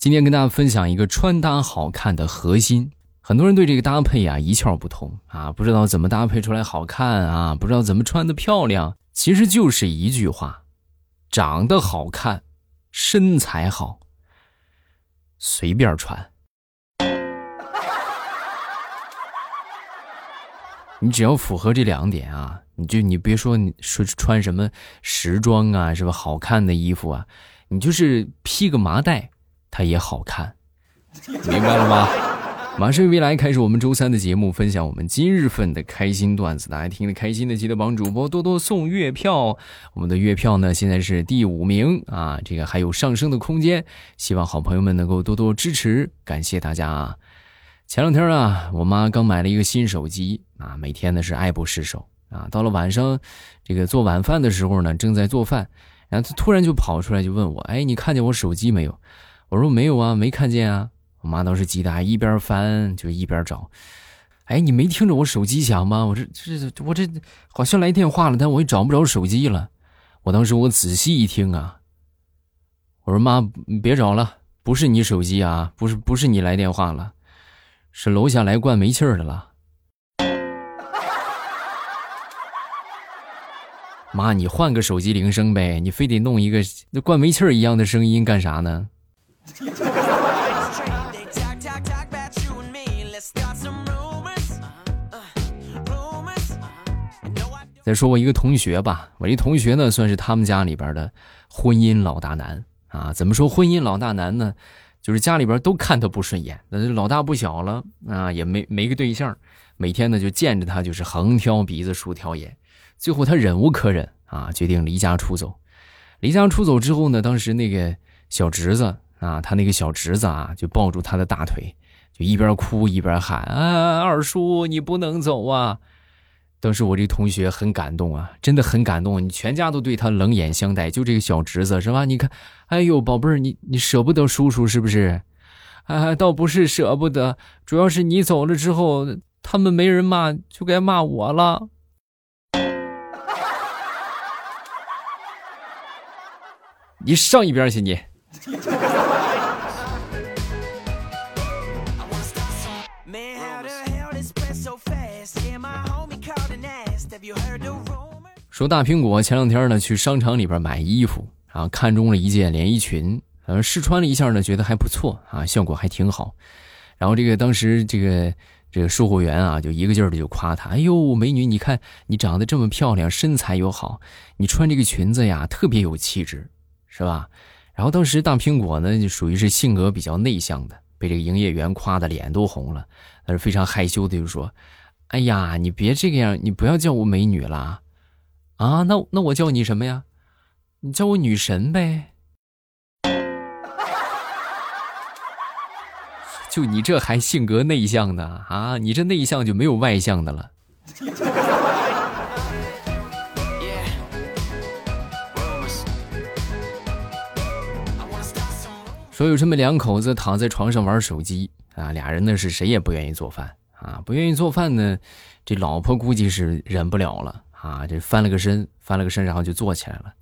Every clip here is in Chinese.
今天跟大家分享一个穿搭好看的核心。很多人对这个搭配啊一窍不通啊，不知道怎么搭配出来好看啊，不知道怎么穿的漂亮。其实就是一句话：长得好看，身材好，随便穿。你只要符合这两点啊，你就你别说你说穿什么时装啊，是吧？好看的衣服啊，你就是披个麻袋。它也好看，明白了吗？马上未来开始我们周三的节目，分享我们今日份的开心段子。大家听得开心的，记得帮主播多多送月票。我们的月票呢，现在是第五名啊，这个还有上升的空间。希望好朋友们能够多多支持，感谢大家啊！前两天啊，我妈刚买了一个新手机啊，每天呢是爱不释手啊。到了晚上，这个做晚饭的时候呢，正在做饭，然后她突然就跑出来就问我：“哎，你看见我手机没有？”我说没有啊，没看见啊。我妈当时急的一边翻就一边找。哎，你没听着我手机响吗？我这这我这好像来电话了，但我也找不着手机了。我当时我仔细一听啊，我说妈，别找了，不是你手机啊，不是不是你来电话了，是楼下来灌煤气的了。妈，你换个手机铃声呗，你非得弄一个那灌煤气一样的声音干啥呢？再说我一个同学吧，我一同学呢，算是他们家里边的婚姻老大难啊。怎么说婚姻老大难呢？就是家里边都看他不顺眼，那老大不小了啊，也没没个对象，每天呢就见着他就是横挑鼻子竖挑眼，最后他忍无可忍啊，决定离家出走。离家出走之后呢，当时那个小侄子。啊，他那个小侄子啊，就抱住他的大腿，就一边哭一边喊：“啊，二叔，你不能走啊！”当时我这同学很感动啊，真的很感动。你全家都对他冷眼相待，就这个小侄子是吧？你看，哎呦，宝贝儿，你你舍不得叔叔是不是？啊，倒不是舍不得，主要是你走了之后，他们没人骂，就该骂我了。你上一边去，你。说大苹果前两天呢去商场里边买衣服，然后看中了一件连衣裙，呃试穿了一下呢，觉得还不错啊，效果还挺好。然后这个当时这个这个售货员啊，就一个劲儿的就夸她：“哎呦，美女，你看你长得这么漂亮，身材又好，你穿这个裙子呀，特别有气质，是吧？”然后当时大苹果呢，就属于是性格比较内向的，被这个营业员夸的脸都红了，但是非常害羞的就说：“哎呀，你别这个样，你不要叫我美女了，啊，那那我叫你什么呀？你叫我女神呗。就你这还性格内向的啊？你这内向就没有外向的了。”说有这么两口子躺在床上玩手机啊，俩人呢是谁也不愿意做饭啊，不愿意做饭呢，这老婆估计是忍不了了啊，这翻了个身，翻了个身，然后就坐起来了。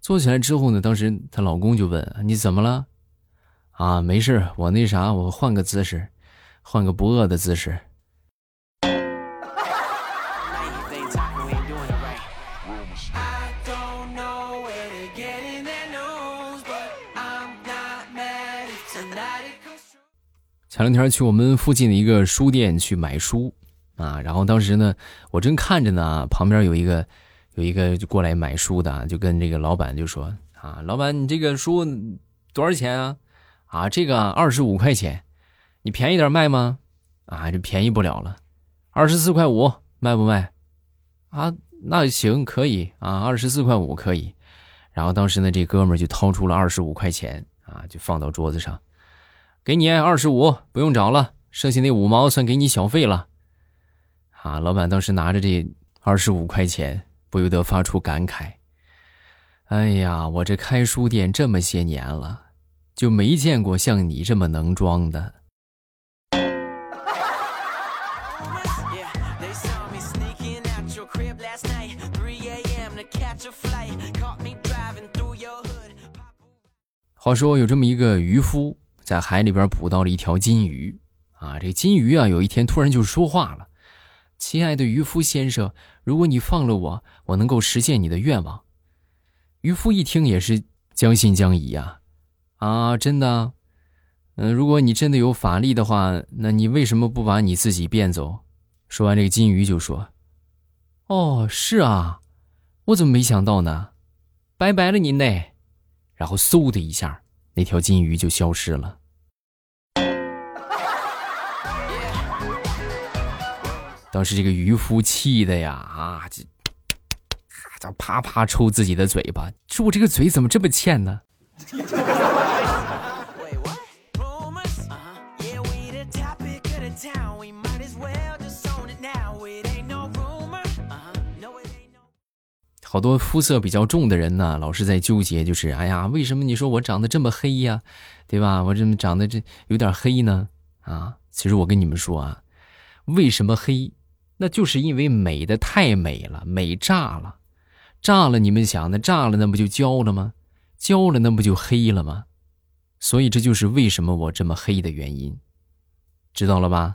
坐起来之后呢，当时她老公就问：“你怎么了？”啊，没事，我那啥，我换个姿势，换个不饿的姿势。前两天去我们附近的一个书店去买书，啊，然后当时呢，我正看着呢，旁边有一个有一个就过来买书的，就跟这个老板就说：“啊，老板，你这个书多少钱啊？啊，这个二十五块钱，你便宜点卖吗？啊，这便宜不了了，二十四块五卖不卖？啊，那行可以啊，二十四块五可以。然后当时呢，这哥们就掏出了二十五块钱，啊，就放到桌子上。”给你二十五，不用找了，剩下那五毛算给你小费了。啊，老板当时拿着这二十五块钱，不由得发出感慨：“哎呀，我这开书店这么些年了，就没见过像你这么能装的。”话说有这么一个渔夫。在海里边捕到了一条金鱼。啊，这金鱼啊，有一天突然就说话了：“亲爱的渔夫先生，如果你放了我，我能够实现你的愿望。”渔夫一听也是将信将疑呀，啊，真的？嗯，如果你真的有法力的话，那你为什么不把你自己变走？说完，这个金鱼就说：“哦，是啊，我怎么没想到呢？拜拜了您嘞。”然后嗖的一下，那条金鱼就消失了。当时这个渔夫气的呀，啊，这，这啪啪抽自己的嘴巴，说我这个嘴怎么这么欠呢？好多肤色比较重的人呢，老是在纠结，就是哎呀，为什么你说我长得这么黑呀，对吧？我这么长得这有点黑呢？啊，其实我跟你们说啊，为什么黑？那就是因为美的太美了，美炸了，炸了！你们想，那炸了，那不就焦了吗？焦了，那不就黑了吗？所以这就是为什么我这么黑的原因，知道了吧？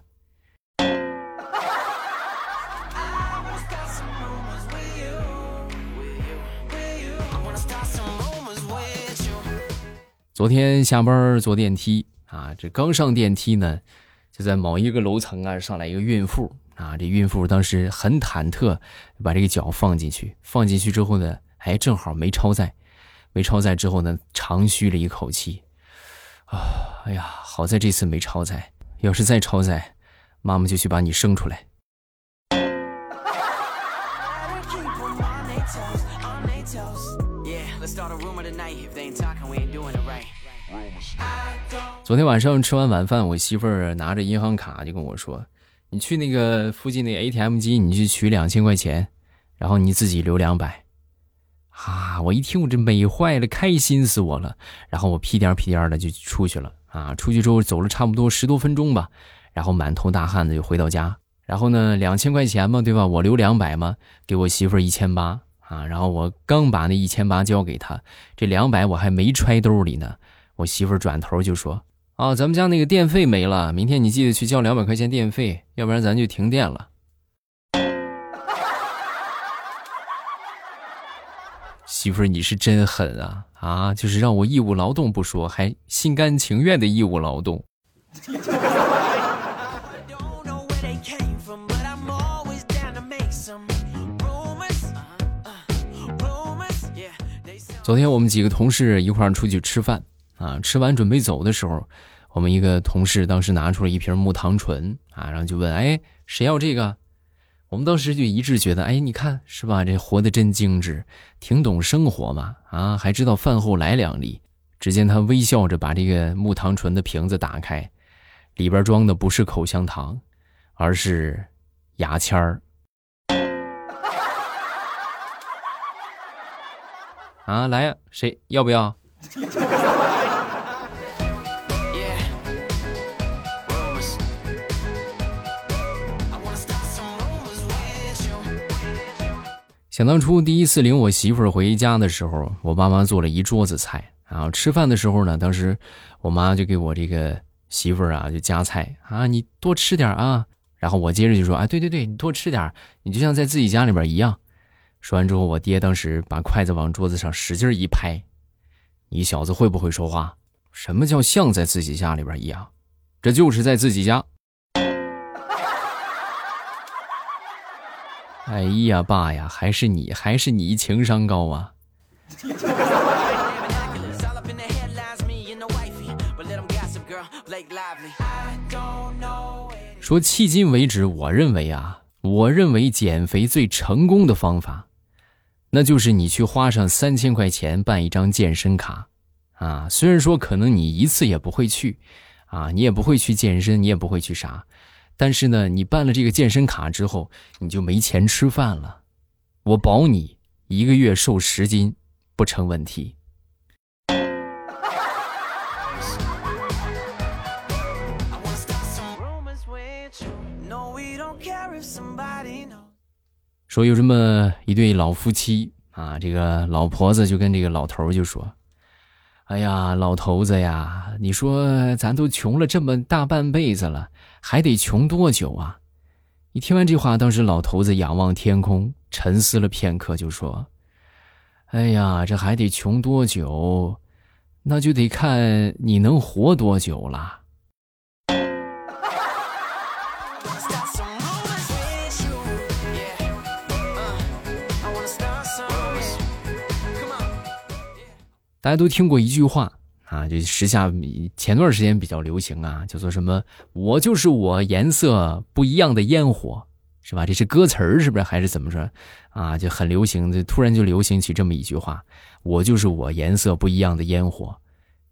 昨天下班坐电梯啊，这刚上电梯呢，就在某一个楼层啊，上来一个孕妇啊。这孕妇当时很忐忑，把这个脚放进去，放进去之后呢，哎，正好没超载，没超载之后呢，长吁了一口气，啊，哎呀，好在这次没超载，要是再超载，妈妈就去把你生出来。昨天晚上吃完晚饭，我媳妇儿拿着银行卡就跟我说：“你去那个附近那 ATM 机，你去取两千块钱，然后你自己留两百。”啊！我一听我这美坏了，开心死我了。然后我屁颠屁颠的就出去了啊！出去之后走了差不多十多分钟吧，然后满头大汗的就回到家。然后呢，两千块钱嘛，对吧？我留两百嘛，给我媳妇儿一千八啊。然后我刚把那一千八交给他，这两百我还没揣兜里呢，我媳妇儿转头就说。啊，咱们家那个电费没了，明天你记得去交两百块钱电费，要不然咱就停电了。媳妇儿，你是真狠啊！啊，就是让我义务劳动不说，还心甘情愿的义务劳动。昨天我们几个同事一块儿出去吃饭。啊，吃完准备走的时候，我们一个同事当时拿出了一瓶木糖醇啊，然后就问：“哎，谁要这个？”我们当时就一致觉得：“哎，你看是吧？这活得真精致，挺懂生活嘛！啊，还知道饭后来两粒。”只见他微笑着把这个木糖醇的瓶子打开，里边装的不是口香糖，而是牙签儿。啊，来呀，谁要不要？想当初第一次领我媳妇儿回家的时候，我爸妈做了一桌子菜，然后吃饭的时候呢，当时我妈就给我这个媳妇儿啊就夹菜啊，你多吃点啊。然后我接着就说，哎，对对对，你多吃点，你就像在自己家里边一样。说完之后，我爹当时把筷子往桌子上使劲一拍，你小子会不会说话？什么叫像在自己家里边一样？这就是在自己家。哎呀，爸呀，还是你，还是你情商高啊！说迄今为止，我认为啊，我认为减肥最成功的方法，那就是你去花上三千块钱办一张健身卡，啊，虽然说可能你一次也不会去，啊，你也不会去健身，你也不会去啥。但是呢，你办了这个健身卡之后，你就没钱吃饭了。我保你一个月瘦十斤不成问题。说有这么一对老夫妻啊，这个老婆子就跟这个老头就说：“哎呀，老头子呀，你说咱都穷了这么大半辈子了，还得穷多久啊？一听完这话，当时老头子仰望天空，沉思了片刻，就说：“哎呀，这还得穷多久？那就得看你能活多久了。”大家都听过一句话啊，就时下前段时间比较流行啊，叫做什么“我就是我，颜色不一样的烟火”，是吧？这是歌词儿，是不是？还是怎么说？啊，就很流行，就突然就流行起这么一句话：“我就是我，颜色不一样的烟火。”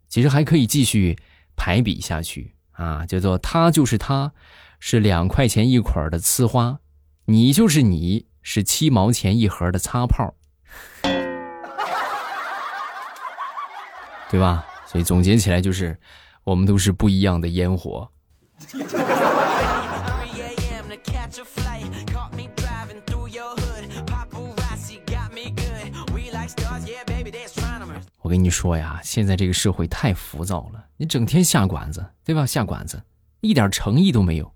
其实还可以继续排比下去啊，叫做“他就是他，是两块钱一捆的呲花，你就是你，是七毛钱一盒的擦炮。”对吧？所以总结起来就是，我们都是不一样的烟火。我跟你说呀，现在这个社会太浮躁了，你整天下馆子，对吧？下馆子一点诚意都没有。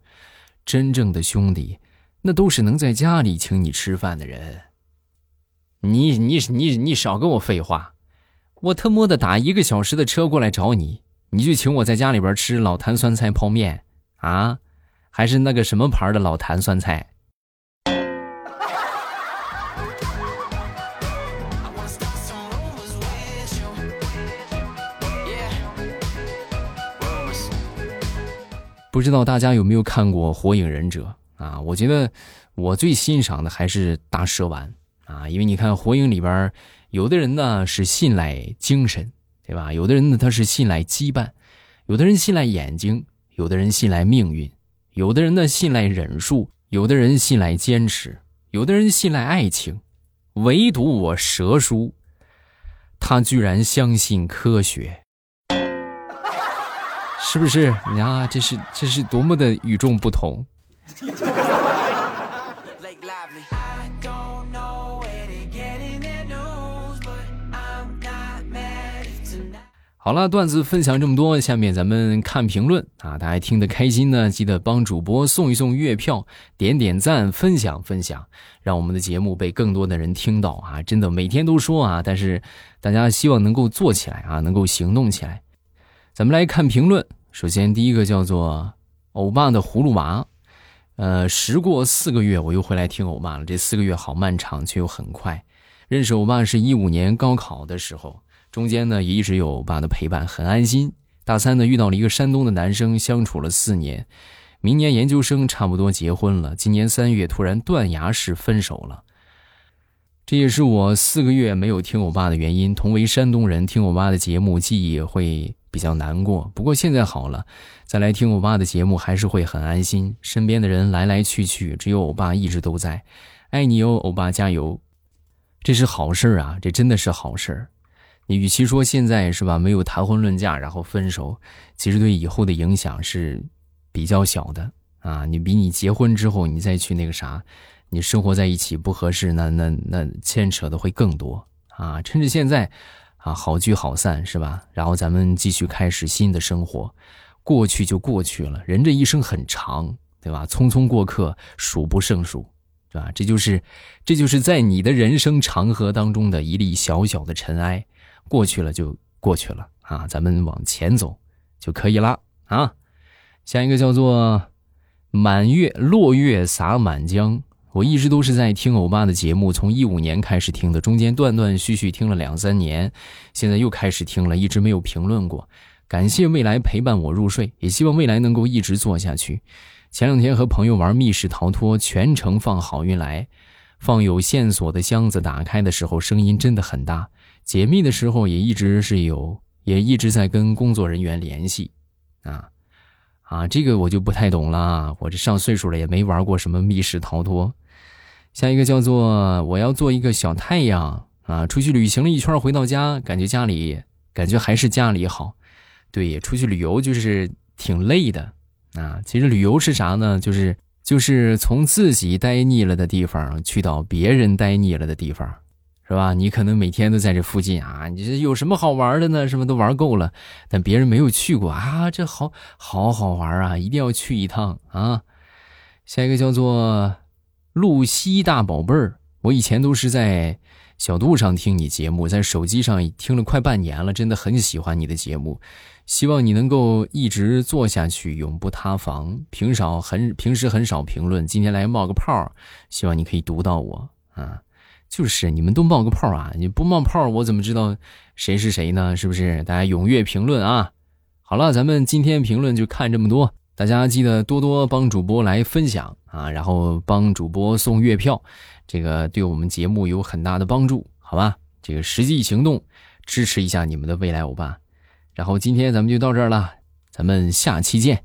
真正的兄弟，那都是能在家里请你吃饭的人。你你你你少跟我废话。我特么的打一个小时的车过来找你，你就请我在家里边吃老坛酸菜泡面啊，还是那个什么牌的老坛酸菜？不知道大家有没有看过《火影忍者》啊？我觉得我最欣赏的还是大蛇丸啊，因为你看《火影》里边。有的人呢是信赖精神，对吧？有的人呢他是信赖羁绊，有的人信赖眼睛，有的人信赖命运，有的人呢信赖忍术，有的人信赖坚持，有的人信赖爱情，唯独我蛇叔，他居然相信科学，是不是？你啊，这是这是多么的与众不同。好了，段子分享这么多，下面咱们看评论啊！大家听得开心呢，记得帮主播送一送月票，点点赞，分享分享，让我们的节目被更多的人听到啊！真的每天都说啊，但是大家希望能够做起来啊，能够行动起来。咱们来看评论，首先第一个叫做欧巴的葫芦娃，呃，时过四个月，我又回来听欧巴了。这四个月好漫长，却又很快。认识欧巴是一五年高考的时候。中间呢也一直有欧巴的陪伴，很安心。大三呢遇到了一个山东的男生，相处了四年，明年研究生差不多结婚了。今年三月突然断崖式分手了，这也是我四个月没有听欧巴的原因。同为山东人，听欧巴的节目记忆会比较难过。不过现在好了，再来听欧巴的节目还是会很安心。身边的人来来去去，只有欧巴一直都在。爱你哟，欧巴加油！这是好事啊，这真的是好事。你与其说现在是吧，没有谈婚论嫁然后分手，其实对以后的影响是比较小的啊。你比你结婚之后你再去那个啥，你生活在一起不合适，那那那牵扯的会更多啊。趁着现在啊，好聚好散是吧？然后咱们继续开始新的生活，过去就过去了。人这一生很长，对吧？匆匆过客，数不胜数，对吧？这就是这就是在你的人生长河当中的一粒小小的尘埃。过去了就过去了啊，咱们往前走就可以了啊。下一个叫做“满月落月洒满江”，我一直都是在听欧巴的节目，从一五年开始听的，中间断断续续听了两三年，现在又开始听了，一直没有评论过。感谢未来陪伴我入睡，也希望未来能够一直做下去。前两天和朋友玩密室逃脱，全程放好运来，放有线索的箱子打开的时候，声音真的很大。解密的时候也一直是有，也一直在跟工作人员联系，啊，啊，这个我就不太懂了，我这上岁数了也没玩过什么密室逃脱。下一个叫做我要做一个小太阳啊，出去旅行了一圈回到家，感觉家里感觉还是家里好。对，出去旅游就是挺累的啊。其实旅游是啥呢？就是就是从自己待腻了的地方去到别人待腻了的地方。是吧？你可能每天都在这附近啊，你这有什么好玩的呢？什么都玩够了，但别人没有去过啊，这好好好玩啊，一定要去一趟啊！下一个叫做露西大宝贝儿，我以前都是在小度上听你节目，在手机上听了快半年了，真的很喜欢你的节目，希望你能够一直做下去，永不塌房。平少很平时很少评论，今天来冒个泡，希望你可以读到我啊。就是你们都冒个泡啊！你不冒泡，我怎么知道谁是谁呢？是不是？大家踊跃评论啊！好了，咱们今天评论就看这么多，大家记得多多帮主播来分享啊，然后帮主播送月票，这个对我们节目有很大的帮助，好吧？这个实际行动支持一下你们的未来欧巴。然后今天咱们就到这儿了，咱们下期见。